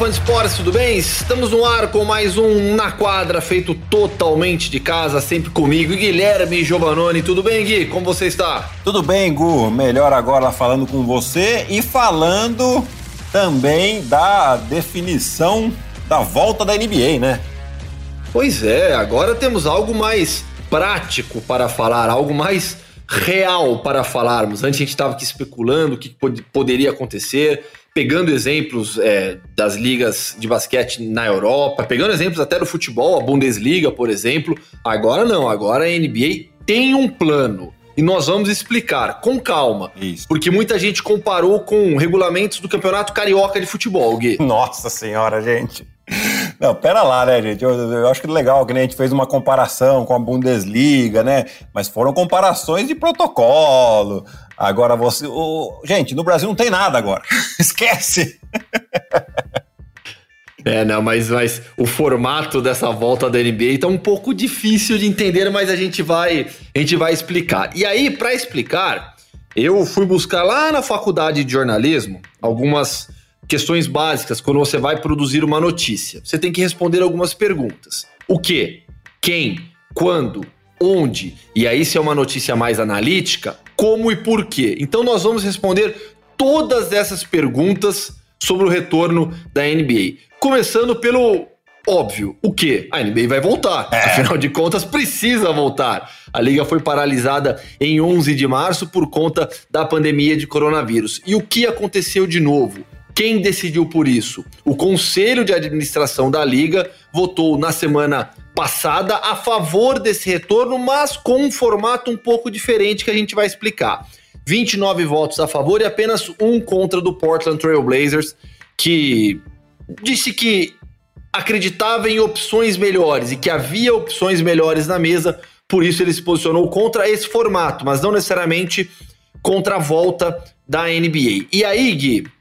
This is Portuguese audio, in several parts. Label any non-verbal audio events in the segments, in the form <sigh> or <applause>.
Fã de esportes, tudo bem? Estamos no ar com mais um Na Quadra, feito totalmente de casa, sempre comigo, Guilherme Giovanoni. Tudo bem, Gui? Como você está? Tudo bem, Gu. Melhor agora falando com você e falando também da definição da volta da NBA, né? Pois é, agora temos algo mais prático para falar, algo mais real para falarmos. Antes a gente estava aqui especulando o que poderia acontecer pegando exemplos é, das ligas de basquete na Europa, pegando exemplos até do futebol, a Bundesliga, por exemplo. Agora não, agora a NBA tem um plano. E nós vamos explicar com calma. Isso. Porque muita gente comparou com regulamentos do Campeonato Carioca de Futebol, Gui. Nossa Senhora, gente. Não, pera lá, né, gente? Eu, eu acho que legal que né, a gente fez uma comparação com a Bundesliga, né? Mas foram comparações de protocolo. Agora você. O... Gente, no Brasil não tem nada agora. <laughs> Esquece! É, não, mas, mas o formato dessa volta da NBA tá um pouco difícil de entender, mas a gente vai, a gente vai explicar. E aí, para explicar, eu fui buscar lá na faculdade de jornalismo algumas questões básicas quando você vai produzir uma notícia. Você tem que responder algumas perguntas. O que? Quem? Quando? Onde? E aí, se é uma notícia mais analítica, como e por quê? Então, nós vamos responder todas essas perguntas sobre o retorno da NBA. Começando pelo óbvio, o que? A NBA vai voltar. É. Afinal de contas, precisa voltar. A liga foi paralisada em 11 de março por conta da pandemia de coronavírus. E o que aconteceu de novo? Quem decidiu por isso? O Conselho de Administração da Liga votou na semana passada a favor desse retorno, mas com um formato um pouco diferente que a gente vai explicar. 29 votos a favor e apenas um contra do Portland Trail Blazers, que disse que acreditava em opções melhores e que havia opções melhores na mesa, por isso ele se posicionou contra esse formato, mas não necessariamente contra a volta da NBA. E aí, Gui,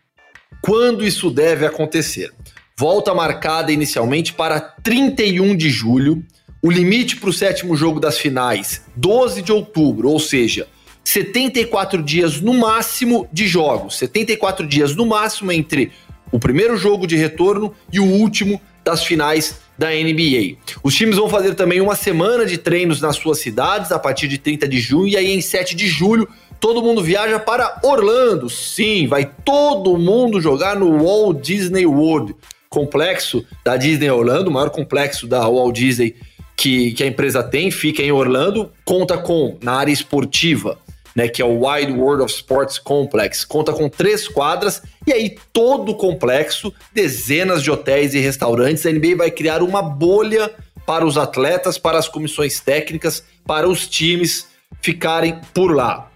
quando isso deve acontecer? Volta marcada inicialmente para 31 de julho. O limite para o sétimo jogo das finais, 12 de outubro, ou seja, 74 dias no máximo de jogos. 74 dias no máximo entre o primeiro jogo de retorno e o último das finais da NBA. Os times vão fazer também uma semana de treinos nas suas cidades a partir de 30 de junho e aí em 7 de julho todo mundo viaja para Orlando. Sim, vai todo mundo jogar no Walt Disney World, complexo da Disney Orlando, o maior complexo da Walt Disney que, que a empresa tem, fica em Orlando, conta com, na área esportiva, né, que é o Wide World of Sports Complex, conta com três quadras e aí todo o complexo, dezenas de hotéis e restaurantes, a NBA vai criar uma bolha para os atletas, para as comissões técnicas, para os times ficarem por lá.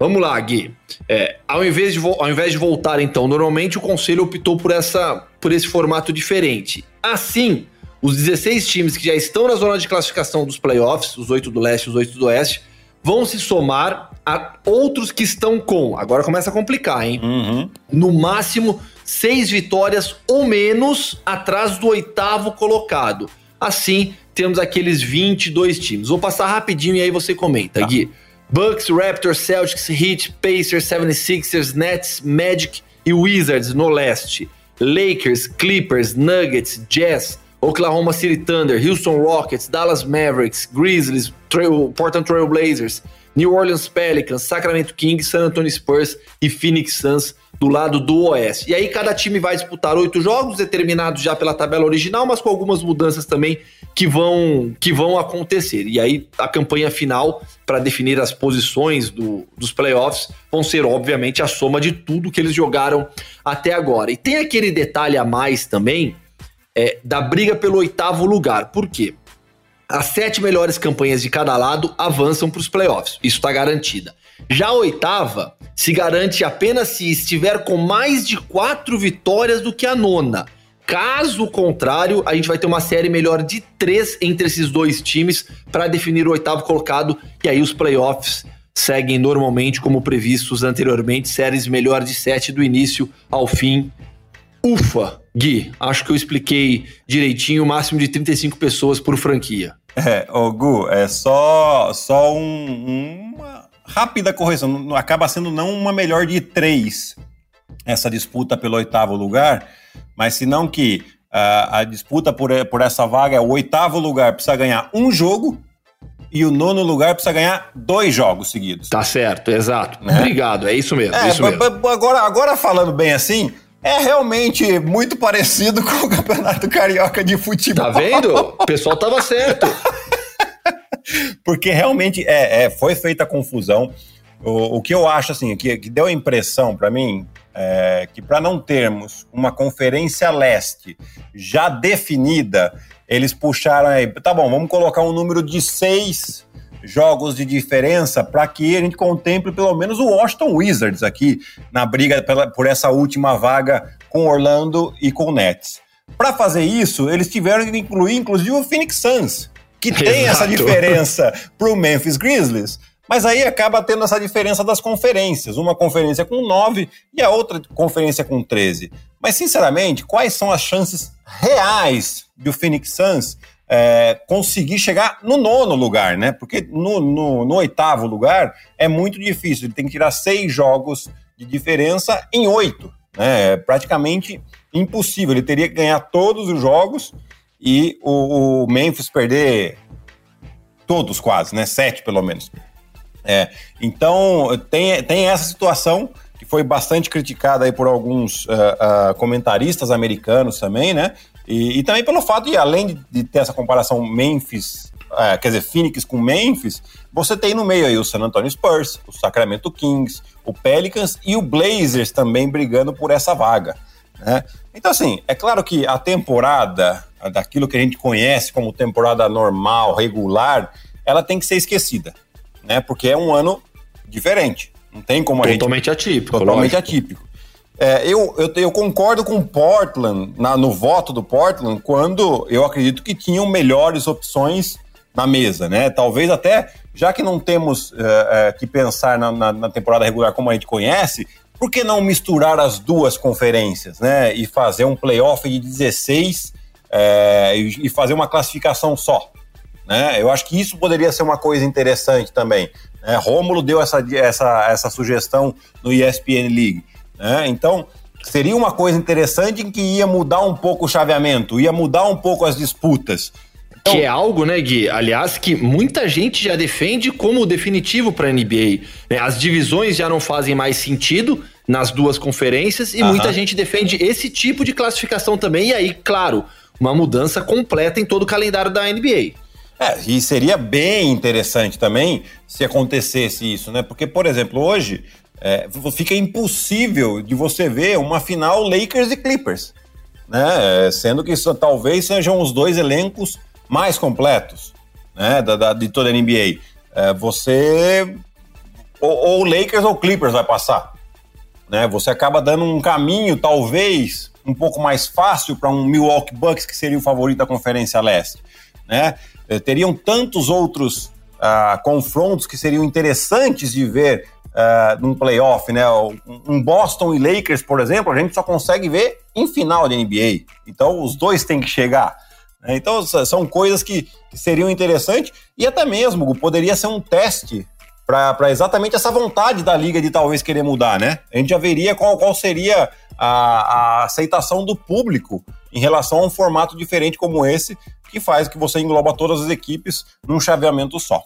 Vamos lá, Gui. É, ao, invés de, ao invés de voltar, então, normalmente o conselho optou por, essa, por esse formato diferente. Assim, os 16 times que já estão na zona de classificação dos playoffs, os 8 do leste e os 8 do oeste, vão se somar a outros que estão com. Agora começa a complicar, hein? Uhum. No máximo, seis vitórias ou menos atrás do oitavo colocado. Assim, temos aqueles 22 times. Vou passar rapidinho e aí você comenta, tá. Gui. Bucks, Raptors, Celtics, Heat, Pacers, 76ers, Nets, Magic e Wizards no leste. Lakers, Clippers, Nuggets, Jazz, Oklahoma City Thunder, Houston Rockets, Dallas Mavericks, Grizzlies, Trail, Portland Trail Blazers, New Orleans Pelicans, Sacramento Kings, San Antonio Spurs e Phoenix Suns do lado do Oeste. E aí cada time vai disputar oito jogos determinados já pela tabela original, mas com algumas mudanças também que vão que vão acontecer. E aí a campanha final para definir as posições do, dos playoffs vão ser obviamente a soma de tudo que eles jogaram até agora. E tem aquele detalhe a mais também é, da briga pelo oitavo lugar. Por quê? As sete melhores campanhas de cada lado avançam para os playoffs. Isso está garantida. Já a oitava se garante apenas se estiver com mais de quatro vitórias do que a nona. Caso contrário, a gente vai ter uma série melhor de três entre esses dois times para definir o oitavo colocado. E aí os playoffs seguem normalmente como previstos anteriormente, séries melhor de sete do início ao fim. Ufa, Gui, acho que eu expliquei direitinho, o máximo de 35 pessoas por franquia. É, ô Gu, é só, só um, uma rápida correção. Acaba sendo não uma melhor de três essa disputa pelo oitavo lugar, mas senão que uh, a disputa por, por essa vaga é o oitavo lugar precisa ganhar um jogo e o nono lugar precisa ganhar dois jogos seguidos. Tá certo, exato. Né? Obrigado, é isso mesmo. É, isso mesmo. Agora, agora falando bem assim, é realmente muito parecido <laughs> com o Campeonato Carioca de Futebol. Tá vendo? O pessoal tava certo. <laughs> Porque realmente é, é, foi feita confusão. O, o que eu acho, assim, que, que deu a impressão para mim é que para não termos uma conferência leste já definida, eles puxaram aí, tá bom, vamos colocar um número de seis jogos de diferença para que a gente contemple pelo menos o Washington Wizards aqui na briga pela, por essa última vaga com Orlando e com Nets. Para fazer isso, eles tiveram que incluir inclusive o Phoenix Suns, que tem Exato. essa diferença para o Memphis Grizzlies. Mas aí acaba tendo essa diferença das conferências. Uma conferência com 9 e a outra conferência com 13. Mas, sinceramente, quais são as chances reais do Phoenix Suns é, conseguir chegar no nono lugar, né? Porque no, no, no, oitavo lugar é muito difícil. Ele tem que tirar seis jogos de diferença em oito. Né? É praticamente impossível. Ele teria que ganhar todos os jogos e o, o Memphis perder todos quase, né? Sete pelo menos. É, então, tem, tem essa situação que foi bastante criticada aí por alguns uh, uh, comentaristas americanos também, né? E, e, também pelo fato de, além de ter essa comparação Memphis, uh, quer dizer, Phoenix com Memphis, você tem no meio aí o San Antonio Spurs, o Sacramento Kings, o Pelicans e o Blazers também brigando por essa vaga, né? Então, assim, é claro que a temporada, daquilo que a gente conhece como temporada normal, regular, ela tem que ser esquecida né? Porque é um ano diferente. Não tem como a totalmente gente... atípico. Totalmente lógico. atípico. É, eu, eu, eu, concordo com Portland, na, no voto do Portland, quando eu acredito que tinham melhores opções na mesa, né? Talvez até, já que não temos é, é, que pensar na, na, na, temporada regular como a gente conhece, por que não misturar as duas conferências, né? E fazer um playoff de 16 é, e, fazer uma classificação só? Né? Eu acho que isso poderia ser uma coisa interessante também. Né? Rômulo deu essa, essa, essa sugestão no ESPN League. Né? Então, seria uma coisa interessante em que ia mudar um pouco o chaveamento, ia mudar um pouco as disputas. Então, que é algo, né, Gui? Aliás, que muita gente já defende como definitivo para a NBA. Né? As divisões já não fazem mais sentido nas duas conferências e uh -huh. muita gente defende esse tipo de classificação também. E aí, claro, uma mudança completa em todo o calendário da NBA. É, e seria bem interessante também se acontecesse isso, né? Porque, por exemplo, hoje é, fica impossível de você ver uma final Lakers e Clippers, né? Sendo que isso, talvez sejam os dois elencos mais completos, né? Da, da de toda a NBA. É, você ou, ou Lakers ou Clippers vai passar, né? Você acaba dando um caminho, talvez um pouco mais fácil para um Milwaukee Bucks que seria o favorito da Conferência Leste, né? Eh, teriam tantos outros uh, confrontos que seriam interessantes de ver uh, num playoff, né? Um Boston e Lakers, por exemplo, a gente só consegue ver em final de NBA. Então, os dois têm que chegar. Né? Então, são coisas que, que seriam interessantes e até mesmo poderia ser um teste para exatamente essa vontade da liga de talvez querer mudar, né? A gente já veria qual, qual seria a, a aceitação do público em relação a um formato diferente como esse, que faz que você engloba todas as equipes num chaveamento só.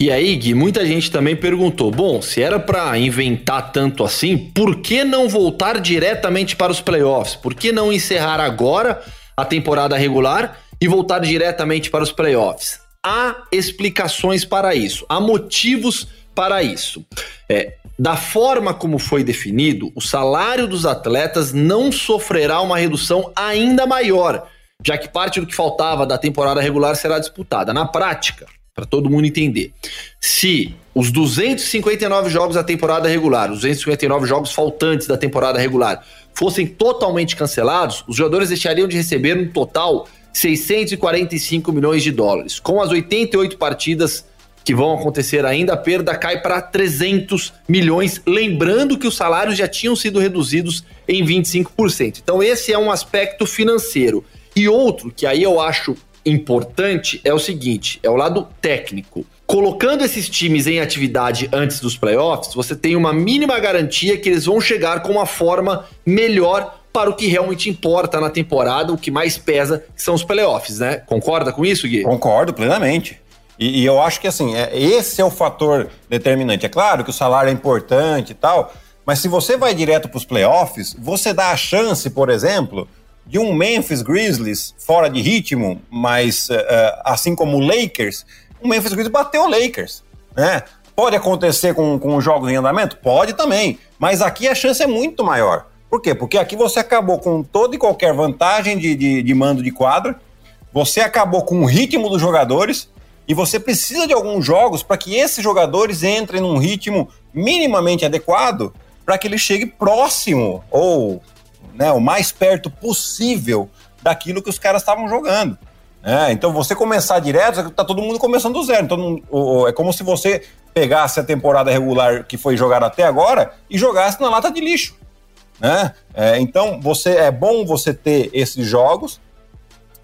E aí, Gui, muita gente também perguntou: bom, se era para inventar tanto assim, por que não voltar diretamente para os playoffs? Por que não encerrar agora a temporada regular e voltar diretamente para os playoffs? Há explicações para isso, há motivos para isso. É, da forma como foi definido, o salário dos atletas não sofrerá uma redução ainda maior, já que parte do que faltava da temporada regular será disputada. Na prática, para todo mundo entender, se os 259 jogos da temporada regular, os 259 jogos faltantes da temporada regular, fossem totalmente cancelados, os jogadores deixariam de receber um total 645 milhões de dólares, com as 88 partidas que vão acontecer ainda, a perda cai para 300 milhões, lembrando que os salários já tinham sido reduzidos em 25%. Então esse é um aspecto financeiro. E outro que aí eu acho importante é o seguinte, é o lado técnico. Colocando esses times em atividade antes dos playoffs, você tem uma mínima garantia que eles vão chegar com uma forma melhor para o que realmente importa na temporada, o que mais pesa são os playoffs, né? Concorda com isso, Gui? Concordo plenamente. E, e eu acho que assim, é, esse é o fator determinante. É claro que o salário é importante e tal, mas se você vai direto para os playoffs, você dá a chance, por exemplo, de um Memphis Grizzlies fora de ritmo, mas uh, assim como o Lakers, o Memphis Grizzlies bateu o Lakers, né? Pode acontecer com, com jogos em andamento? Pode também, mas aqui a chance é muito maior. Por quê? Porque aqui você acabou com toda e qualquer vantagem de, de, de mando de quadra, você acabou com o ritmo dos jogadores e você precisa de alguns jogos para que esses jogadores entrem num ritmo minimamente adequado para que ele chegue próximo ou né, o mais perto possível daquilo que os caras estavam jogando. É, então você começar direto, tá todo mundo começando do zero. Então é como se você pegasse a temporada regular que foi jogada até agora e jogasse na lata de lixo. Né? É, então você é bom você ter esses jogos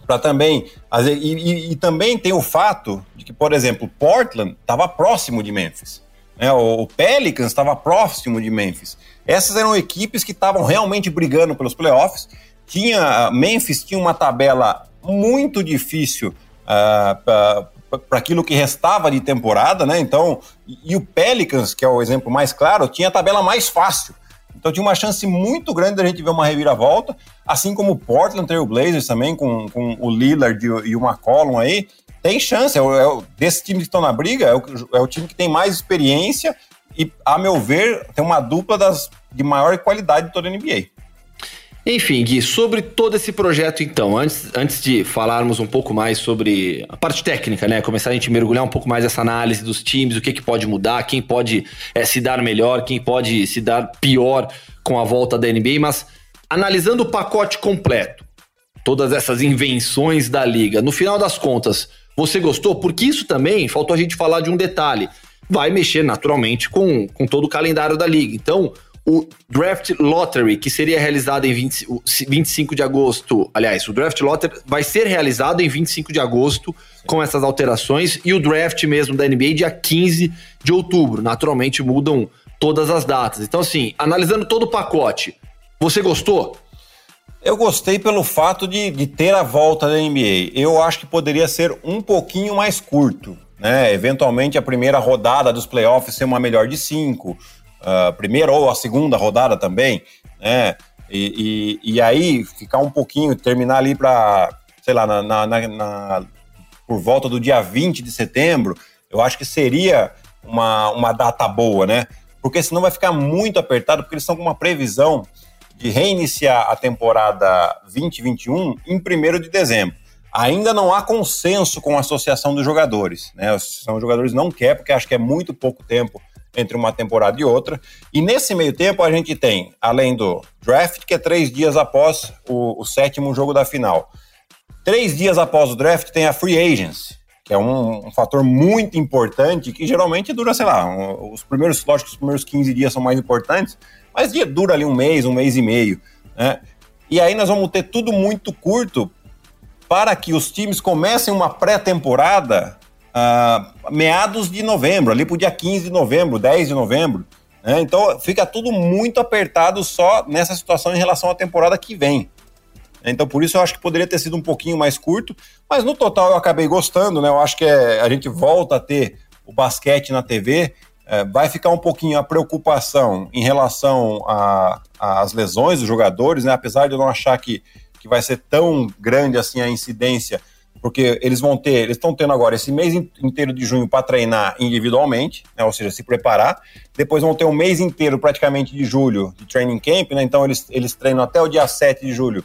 para também e, e, e, também tem o fato de que, por exemplo, Portland estava próximo de Memphis. Né? O, o Pelicans estava próximo de Memphis. Essas eram equipes que estavam realmente brigando pelos playoffs. Tinha Memphis tinha uma tabela muito difícil uh, para aquilo que restava de temporada, né? Então, e, e o Pelicans, que é o exemplo mais claro, tinha a tabela mais fácil. Então tinha uma chance muito grande da gente ver uma reviravolta, assim como o Portland Trail Blazers também, com, com o Lillard e o McCollum aí, tem chance. É, é, desse time que estão na briga, é o, é o time que tem mais experiência e, a meu ver, tem uma dupla das, de maior qualidade de toda a NBA. Enfim, Gui, sobre todo esse projeto, então, antes, antes de falarmos um pouco mais sobre a parte técnica, né? Começar a gente mergulhar um pouco mais nessa análise dos times, o que, que pode mudar, quem pode é, se dar melhor, quem pode se dar pior com a volta da NBA, mas analisando o pacote completo, todas essas invenções da liga, no final das contas, você gostou? Porque isso também, faltou a gente falar de um detalhe, vai mexer naturalmente com, com todo o calendário da liga. Então, o Draft Lottery, que seria realizado em 20, 25 de agosto. Aliás, o Draft Lottery vai ser realizado em 25 de agosto com essas alterações e o draft mesmo da NBA dia 15 de outubro. Naturalmente mudam todas as datas. Então, assim, analisando todo o pacote, você gostou? Eu gostei pelo fato de, de ter a volta da NBA. Eu acho que poderia ser um pouquinho mais curto. Né? Eventualmente a primeira rodada dos playoffs ser uma melhor de cinco primeira ou a segunda rodada também, né? E, e, e aí ficar um pouquinho, terminar ali para, sei lá, na, na, na, por volta do dia 20 de setembro, eu acho que seria uma, uma data boa, né? Porque senão vai ficar muito apertado, porque eles estão com uma previsão de reiniciar a temporada 2021 em 1 de dezembro. Ainda não há consenso com a associação dos jogadores, né? A associação dos jogadores não quer, porque acho que é muito pouco tempo entre uma temporada e outra. E nesse meio tempo a gente tem, além do draft, que é três dias após o, o sétimo jogo da final. Três dias após o draft tem a free agency, que é um, um, fator muito importante, que geralmente dura, sei lá, um, os primeiros, lógico os primeiros 15 dias são mais importantes, mas dura ali um mês, um mês e meio, né? E aí nós vamos ter tudo muito curto para que os times comecem uma pré-temporada uh, meados de novembro, ali para o dia 15 de novembro, 10 de novembro. Né? Então fica tudo muito apertado só nessa situação em relação à temporada que vem. Então por isso eu acho que poderia ter sido um pouquinho mais curto, mas no total eu acabei gostando, né? Eu acho que é, a gente volta a ter o basquete na TV, é, vai ficar um pouquinho a preocupação em relação às lesões dos jogadores, né? Apesar de eu não achar que, que vai ser tão grande assim a incidência, porque eles vão ter, eles estão tendo agora esse mês inteiro de junho para treinar individualmente, né, ou seja, se preparar. Depois vão ter um mês inteiro, praticamente, de julho, de training camp, né, então eles, eles treinam até o dia 7 de julho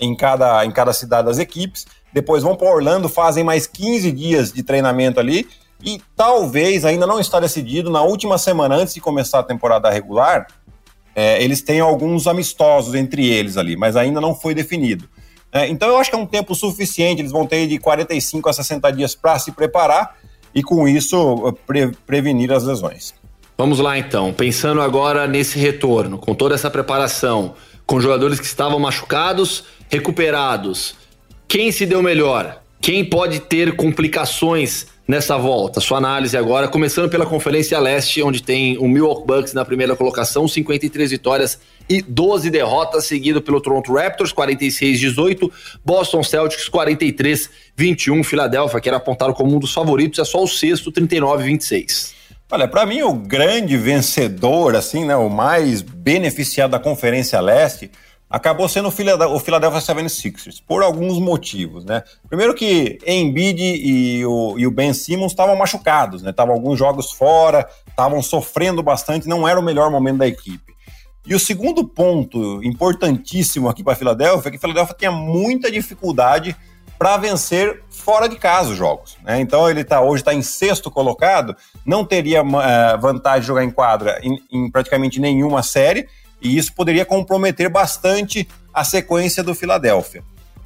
em cada, em cada cidade das equipes. Depois vão para Orlando, fazem mais 15 dias de treinamento ali. E talvez, ainda não está decidido, na última semana antes de começar a temporada regular, é, eles têm alguns amistosos entre eles ali, mas ainda não foi definido. É, então eu acho que é um tempo suficiente, eles vão ter de 45 a 60 dias para se preparar e com isso pre prevenir as lesões. Vamos lá então, pensando agora nesse retorno, com toda essa preparação, com jogadores que estavam machucados, recuperados, quem se deu melhor? Quem pode ter complicações nessa volta? Sua análise agora, começando pela Conferência Leste, onde tem o Milwaukee Bucks na primeira colocação, 53 vitórias e 12 derrotas, seguido pelo Toronto Raptors, 46-18, Boston Celtics, 43-21, Filadélfia, que era apontado como um dos favoritos, é só o sexto, 39-26. Olha, para mim o grande vencedor, assim, né, o mais beneficiado da Conferência Leste, acabou sendo o Philadelphia 76ers, por alguns motivos, né? Primeiro que Embiid e o, e o Ben Simmons estavam machucados, né? Estavam alguns jogos fora, estavam sofrendo bastante, não era o melhor momento da equipe. E o segundo ponto importantíssimo aqui para a Filadélfia é que Filadélfia tinha muita dificuldade para vencer fora de casa os jogos. Né? Então ele tá, hoje está em sexto colocado, não teria uh, vantagem de jogar em quadra em, em praticamente nenhuma série, e isso poderia comprometer bastante a sequência do Filadélfia.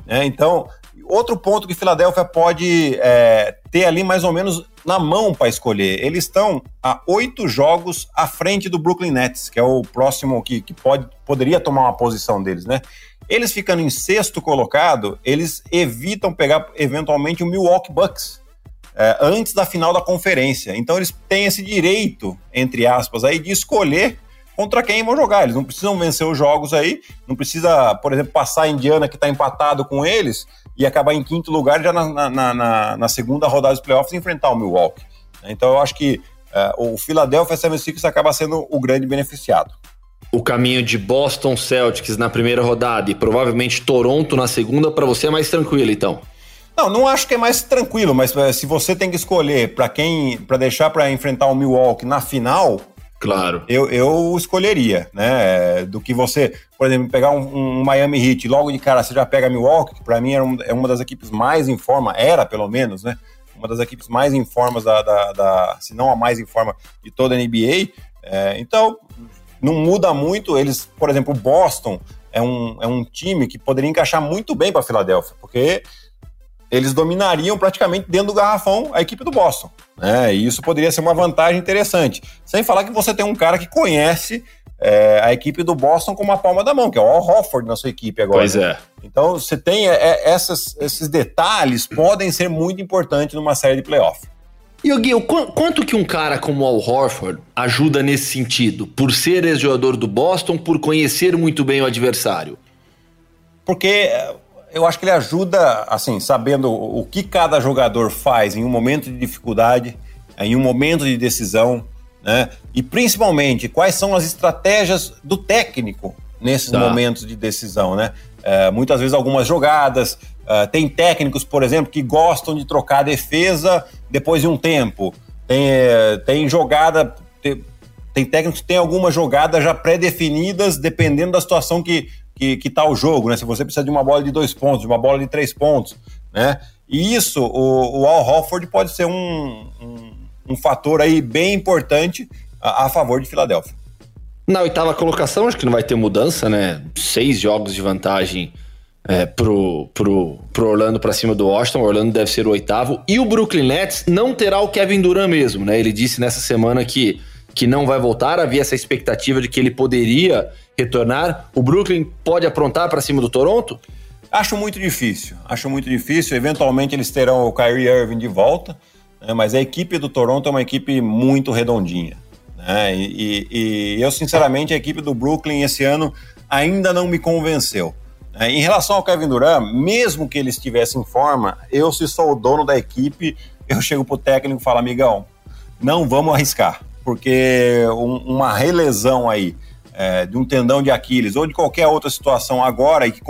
Né? Então, outro ponto que Filadélfia pode é, ter ali mais ou menos na mão para escolher. Eles estão a oito jogos à frente do Brooklyn Nets, que é o próximo que, que pode, poderia tomar uma posição deles, né? Eles ficando em sexto colocado, eles evitam pegar eventualmente o Milwaukee Bucks é, antes da final da conferência. Então eles têm esse direito, entre aspas, aí de escolher contra quem vão jogar. Eles não precisam vencer os jogos aí, não precisa, por exemplo, passar a Indiana que está empatado com eles e acabar em quinto lugar já na, na, na, na segunda rodada dos playoffs e enfrentar o Milwaukee. Então eu acho que uh, o Philadelphia 76ers acaba sendo o grande beneficiado. O caminho de Boston Celtics na primeira rodada e provavelmente Toronto na segunda para você é mais tranquilo, então? Não, não acho que é mais tranquilo, mas eh, se você tem que escolher para quem, para deixar para enfrentar o Milwaukee na final, Claro. Eu, eu escolheria, né? Do que você, por exemplo, pegar um, um Miami Heat logo de cara, você já pega Milwaukee, que pra mim é, um, é uma das equipes mais em forma, era pelo menos, né? Uma das equipes mais em formas da, da, da se não a mais em forma de toda a NBA. É, então, não muda muito. Eles, por exemplo, o Boston é um, é um time que poderia encaixar muito bem para Filadélfia, porque eles dominariam praticamente dentro do garrafão a equipe do Boston. Né? E isso poderia ser uma vantagem interessante. Sem falar que você tem um cara que conhece é, a equipe do Boston com uma palma da mão, que é o Al Hofford na sua equipe agora. Pois é. Então você tem é, é, essas, esses detalhes podem ser muito importantes numa série de playoff. E o Gui, quanto que um cara como o Al Horford ajuda nesse sentido? Por ser ex-jogador do Boston, por conhecer muito bem o adversário? Porque eu acho que ele ajuda, assim, sabendo o que cada jogador faz em um momento de dificuldade, em um momento de decisão, né? E principalmente quais são as estratégias do técnico nesses tá. momentos de decisão, né? É, muitas vezes algumas jogadas, uh, tem técnicos, por exemplo, que gostam de trocar a defesa depois de um tempo. Tem, é, tem jogada, tem, tem técnicos que têm algumas jogadas já pré-definidas, dependendo da situação que que, que tá o jogo, né? Se você precisa de uma bola de dois pontos, de uma bola de três pontos, né? E isso, o, o Al Hofford pode ser um, um, um fator aí bem importante a, a, favor de Filadélfia. Na oitava colocação, acho que não vai ter mudança, né? Seis jogos de vantagem é, pro, pro, pro Orlando para cima do Washington. O Orlando deve ser o oitavo. E o Brooklyn Nets não terá o Kevin Durant mesmo, né? Ele disse nessa semana que, que não vai voltar. Havia essa expectativa de que ele poderia retornar? O Brooklyn pode aprontar para cima do Toronto? Acho muito difícil. Acho muito difícil. Eventualmente eles terão o Kyrie Irving de volta, né? mas a equipe do Toronto é uma equipe muito redondinha. Né? E, e, e, eu, sinceramente, a equipe do Brooklyn esse ano ainda não me convenceu. Né? Em relação ao Kevin Durant, mesmo que ele estivesse em forma, eu, se sou o dono da equipe, eu chego pro técnico e falo, amigão, não vamos arriscar, porque um, uma relesão aí é, de um tendão de Aquiles ou de qualquer outra situação agora e que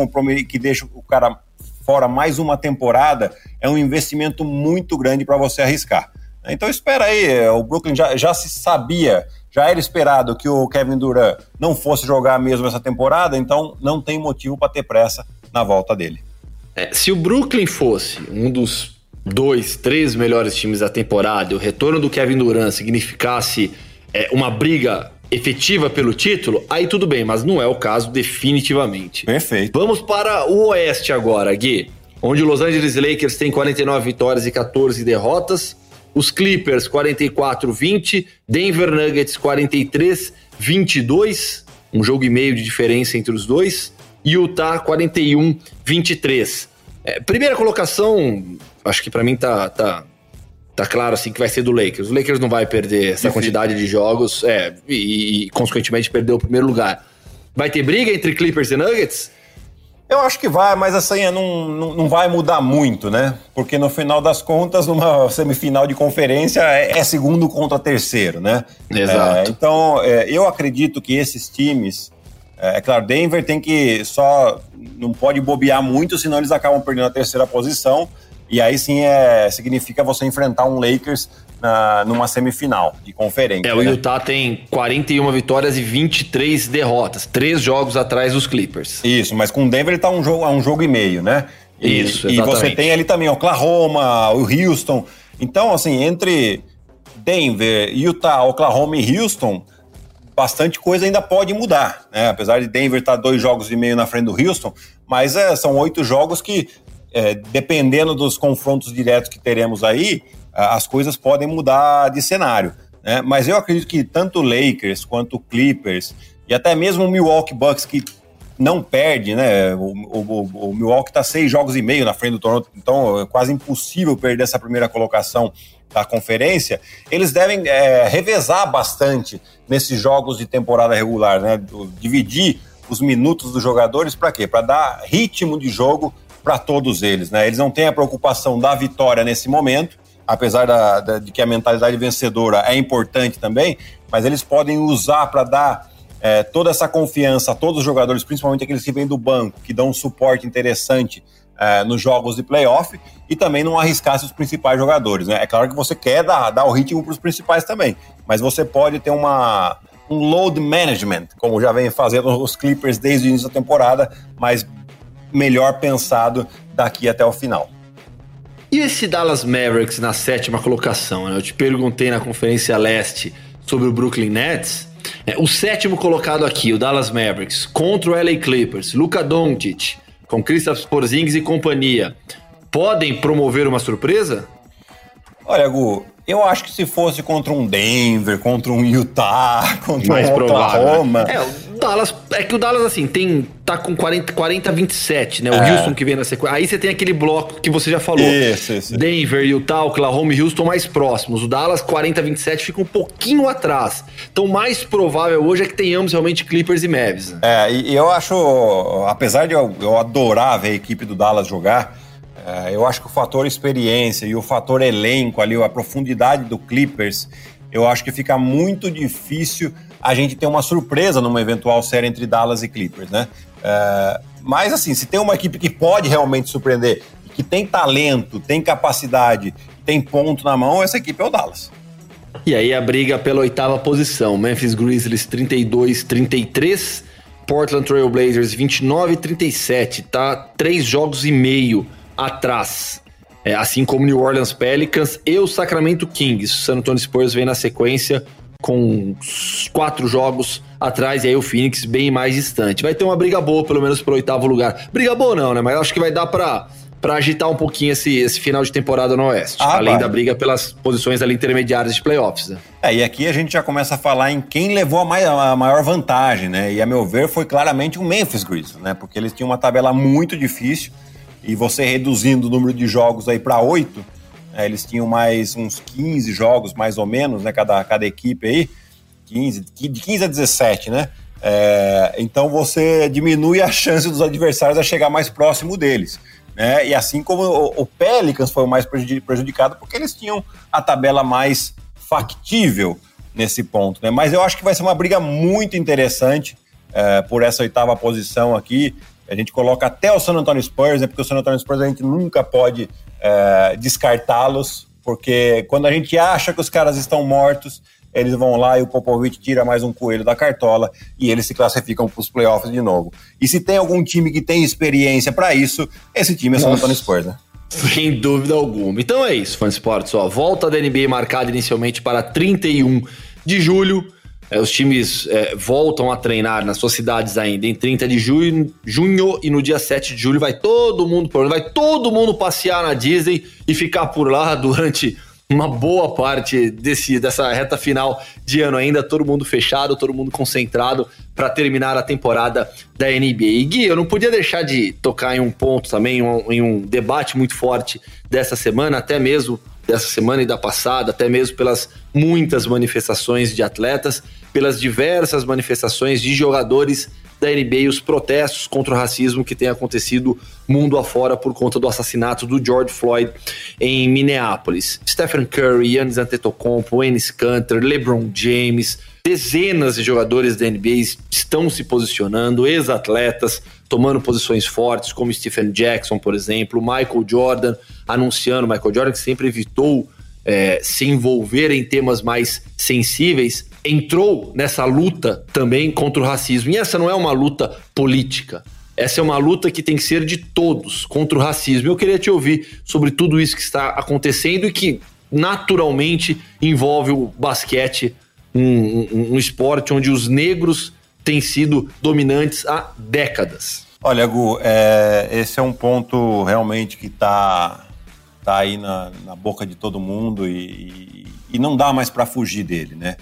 que deixa o cara fora mais uma temporada, é um investimento muito grande para você arriscar. Então espera aí, o Brooklyn já, já se sabia, já era esperado que o Kevin Durant não fosse jogar mesmo essa temporada, então não tem motivo para ter pressa na volta dele. É, se o Brooklyn fosse um dos dois, três melhores times da temporada, o retorno do Kevin Durant significasse é, uma briga efetiva pelo título, aí tudo bem, mas não é o caso definitivamente. Perfeito. Vamos para o Oeste agora, Gui, onde o Los Angeles Lakers tem 49 vitórias e 14 derrotas, os Clippers 44-20, Denver Nuggets 43-22, um jogo e meio de diferença entre os dois, e Utah 41-23. É, primeira colocação, acho que para mim tá, tá, tá claro assim que vai ser do Lakers. O Lakers não vai perder essa quantidade de jogos, é, e, e consequentemente perder o primeiro lugar. Vai ter briga entre Clippers e Nuggets? Eu acho que vai, mas assim, não, não, não, vai mudar muito, né? Porque no final das contas, numa semifinal de conferência, é, é segundo contra terceiro, né? Exato. É, então, é, eu acredito que esses times. É, é claro, Denver tem que só. Não pode bobear muito, senão eles acabam perdendo a terceira posição. E aí sim é, significa você enfrentar um Lakers na, numa semifinal de conferência. É, o né? Utah tem 41 vitórias e 23 derrotas, três jogos atrás dos Clippers. Isso, mas com o Denver ele tá um jogo, um jogo e meio, né? E, Isso, exatamente. E você tem ali também Oklahoma, o Houston. Então, assim, entre Denver, Utah, Oklahoma e Houston, bastante coisa ainda pode mudar, né? Apesar de Denver estar tá dois jogos e meio na frente do Houston, mas é, são oito jogos que, é, dependendo dos confrontos diretos que teremos aí, as coisas podem mudar de cenário. Né? Mas eu acredito que tanto Lakers quanto Clippers e até mesmo o Milwaukee Bucks, que não perde, né? O, o, o Milwaukee está seis jogos e meio na frente do Toronto, então é quase impossível perder essa primeira colocação da conferência. Eles devem é, revezar bastante nesses jogos de temporada regular, né? Dividir os minutos dos jogadores para quê? Para dar ritmo de jogo para todos eles, né? Eles não têm a preocupação da vitória nesse momento, apesar da, da, de que a mentalidade vencedora é importante também, mas eles podem usar para dar é, toda essa confiança a todos os jogadores, principalmente aqueles que vêm do banco, que dão um suporte interessante é, nos jogos de playoff e também não arriscar os principais jogadores. Né? É claro que você quer dar, dar o ritmo para os principais também, mas você pode ter uma, um load management, como já vem fazendo os Clippers desde o início da temporada, mas melhor pensado daqui até o final. E esse Dallas Mavericks na sétima colocação? Né? Eu te perguntei na Conferência Leste sobre o Brooklyn Nets. É, o sétimo colocado aqui, o Dallas Mavericks, contra o LA Clippers, Luka Doncic, com Kristaps Porzingis e companhia, podem promover uma surpresa? Olha, Gu, eu acho que se fosse contra um Denver, contra um Utah, <laughs> contra Mais um Oklahoma... É, Dallas... É que o Dallas, assim, tem... Tá com 40, 40 27, né? O é. Houston que vem na sequência. Aí você tem aquele bloco que você já falou. Isso, isso. Denver, Utah, Oklahoma e Houston mais próximos. O Dallas, 40 27, fica um pouquinho atrás. Então, mais provável hoje é que tenhamos realmente Clippers e Mavs. É, e eu acho... Apesar de eu, eu adorar ver a equipe do Dallas jogar é, eu acho que o fator experiência e o fator elenco ali, a profundidade do Clippers, eu acho que fica muito difícil a gente ter uma surpresa numa eventual série entre Dallas e Clippers, né? É, mas assim, se tem uma equipe que pode realmente surpreender, que tem talento, tem capacidade, tem ponto na mão, essa equipe é o Dallas. E aí a briga pela oitava posição, Memphis Grizzlies 32-33, Portland Trail Blazers 29-37, tá três jogos e meio atrás. É, assim como New Orleans Pelicans e o Sacramento Kings. O San Antonio Spurs vem na sequência com quatro jogos atrás e aí o Phoenix bem mais distante. Vai ter uma briga boa, pelo menos pelo oitavo lugar. Briga boa não, né? Mas acho que vai dar para para agitar um pouquinho esse, esse final de temporada no Oeste. Ah, além vai. da briga pelas posições ali intermediárias de playoffs. Né? É, e aqui a gente já começa a falar em quem levou a, mai a maior vantagem, né? E a meu ver foi claramente o Memphis Grizzlies, né? Porque eles tinham uma tabela muito difícil e você reduzindo o número de jogos aí para oito, né, eles tinham mais uns 15 jogos, mais ou menos, né, cada, cada equipe aí, 15, de 15 a 17, né? É, então você diminui a chance dos adversários a chegar mais próximo deles. Né? E assim como o, o Pelicans foi o mais prejudicado, porque eles tinham a tabela mais factível nesse ponto. Né? Mas eu acho que vai ser uma briga muito interessante é, por essa oitava posição aqui. A gente coloca até o San Antonio Spurs, né, porque o San Antonio Spurs a gente nunca pode é, descartá-los, porque quando a gente acha que os caras estão mortos, eles vão lá e o Popovich tira mais um coelho da cartola e eles se classificam para os playoffs de novo. E se tem algum time que tem experiência para isso, esse time é o San Antonio Spurs, né? Sem dúvida alguma. Então é isso, Fã Sports. Ó, volta da NBA marcada inicialmente para 31 de julho. É, os times é, voltam a treinar nas suas cidades ainda em 30 de junho, junho e no dia 7 de julho vai todo mundo vai todo mundo passear na Disney e ficar por lá durante uma boa parte desse, dessa reta final de ano ainda, todo mundo fechado, todo mundo concentrado para terminar a temporada da NBA. E Gui, eu não podia deixar de tocar em um ponto também, um, em um debate muito forte dessa semana, até mesmo dessa semana e da passada, até mesmo pelas muitas manifestações de atletas, pelas diversas manifestações de jogadores da NBA e os protestos contra o racismo que tem acontecido mundo afora por conta do assassinato do George Floyd em Minneapolis. Stephen Curry, Giannis Antetokounmpo, Enes Kanter, LeBron James, dezenas de jogadores da NBA estão se posicionando, ex-atletas tomando posições fortes, como Stephen Jackson, por exemplo, Michael Jordan anunciando, Michael Jordan que sempre evitou é, se envolver em temas mais sensíveis, entrou nessa luta também contra o racismo. E essa não é uma luta política. Essa é uma luta que tem que ser de todos contra o racismo. Eu queria te ouvir sobre tudo isso que está acontecendo e que naturalmente envolve o basquete, um, um, um esporte onde os negros têm sido dominantes há décadas. Olha, Gu, é, esse é um ponto realmente que está tá aí na, na, boca de todo mundo e, e não dá mais para fugir dele, né?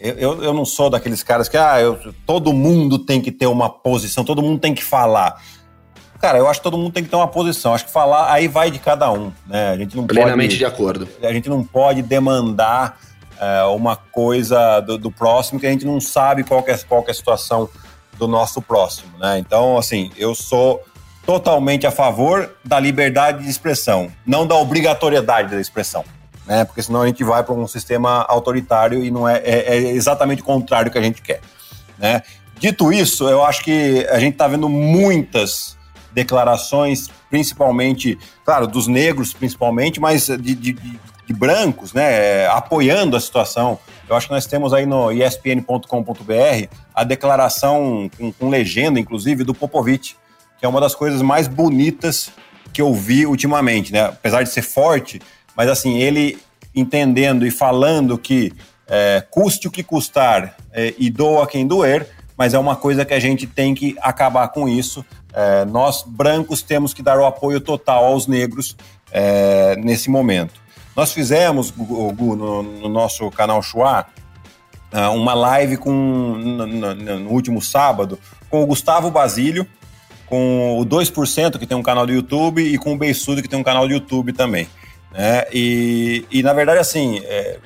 É, eu, eu não sou daqueles caras que ah, eu, todo mundo tem que ter uma posição, todo mundo tem que falar. Cara, eu acho que todo mundo tem que ter uma posição. Acho que falar aí vai de cada um, né? A gente não plenamente pode, de acordo. A gente não pode demandar é, uma coisa do, do, próximo que a gente não sabe qual é, qual é a situação do nosso próximo, né? Então, assim, eu sou totalmente a favor da liberdade de expressão, não da obrigatoriedade da expressão. Né? Porque senão a gente vai para um sistema autoritário e não é, é, é, exatamente o contrário que a gente quer. Né? Dito isso, eu acho que a gente está vendo muitas declarações, principalmente, claro, dos negros principalmente, mas de, de, de brancos, né, apoiando a situação. Eu acho que nós temos aí no espn.com.br a declaração com, com legenda, inclusive, do Popovich, que é uma das coisas mais bonitas que eu vi ultimamente, né? Apesar de ser forte, mas assim, ele entendendo e falando que é, custe o que custar é, e doa quem doer, mas é uma coisa que a gente tem que acabar com isso. É, nós, brancos, temos que dar o apoio total aos negros é, nesse momento. Nós fizemos, Gu, no, no nosso canal Chua, é, uma live com, no, no, último sábado com o Gustavo Basílio, com o 2%, que tem um canal do YouTube, e com o Beisudo, que tem um canal do YouTube também. Né? E, e, na verdade, assim, é,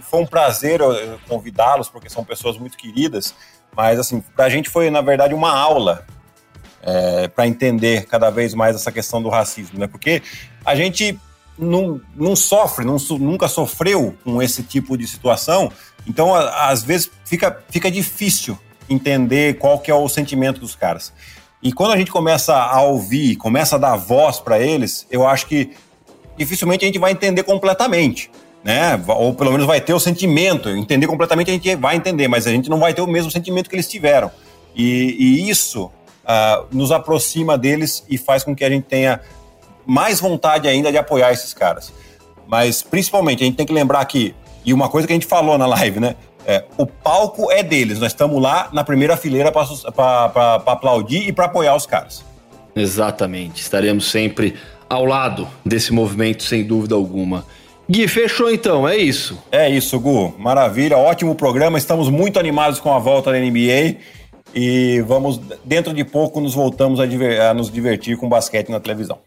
foi um prazer convidá-los, porque são pessoas muito queridas, mas, assim, para a gente foi, na verdade, uma aula é, para entender cada vez mais essa questão do racismo, né? Porque a gente não, não sofre, não, nunca sofreu com esse tipo de situação, então, às vezes, fica, fica difícil entender qual que é o sentimento dos caras. E quando a gente começa a ouvir, começa a dar voz para eles, eu acho que dificilmente a gente vai entender completamente. Né? Ou pelo menos vai ter o sentimento. Entender completamente a gente vai entender, mas a gente não vai ter o mesmo sentimento que eles tiveram. E, e isso uh, nos aproxima deles e faz com que a gente tenha mais vontade ainda de apoiar esses caras. Mas principalmente a gente tem que lembrar que, e uma coisa que a gente falou na live, né? É, o palco é deles, nós estamos lá na primeira fileira para aplaudir e para apoiar os caras. Exatamente, estaremos sempre ao lado desse movimento, sem dúvida alguma. Gui, fechou então, é isso. É isso, Gu. Maravilha, ótimo programa. Estamos muito animados com a volta da NBA e vamos, dentro de pouco, nos voltamos a, a nos divertir com basquete na televisão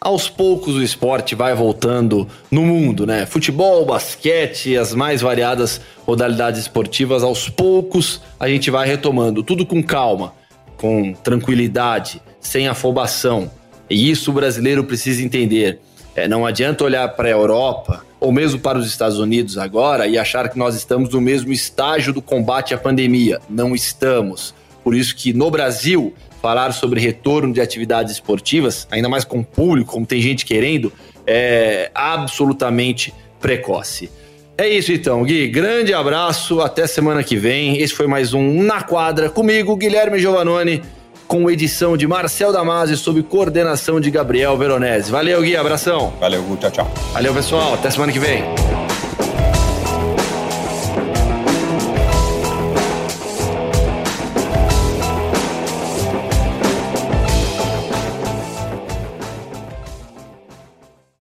aos poucos o esporte vai voltando no mundo, né? Futebol, basquete, as mais variadas modalidades esportivas, aos poucos a gente vai retomando, tudo com calma, com tranquilidade, sem afobação. E isso o brasileiro precisa entender. É, não adianta olhar para a Europa ou mesmo para os Estados Unidos agora e achar que nós estamos no mesmo estágio do combate à pandemia. Não estamos. Por isso que no Brasil falar sobre retorno de atividades esportivas, ainda mais com público, como tem gente querendo, é absolutamente precoce. É isso então, Gui. Grande abraço, até semana que vem. Esse foi mais um Na Quadra comigo, Guilherme Giovanoni, com edição de Marcel Damasio sob coordenação de Gabriel Veronese. Valeu, Gui, abração. Valeu, tchau, tchau. Valeu, pessoal, até semana que vem.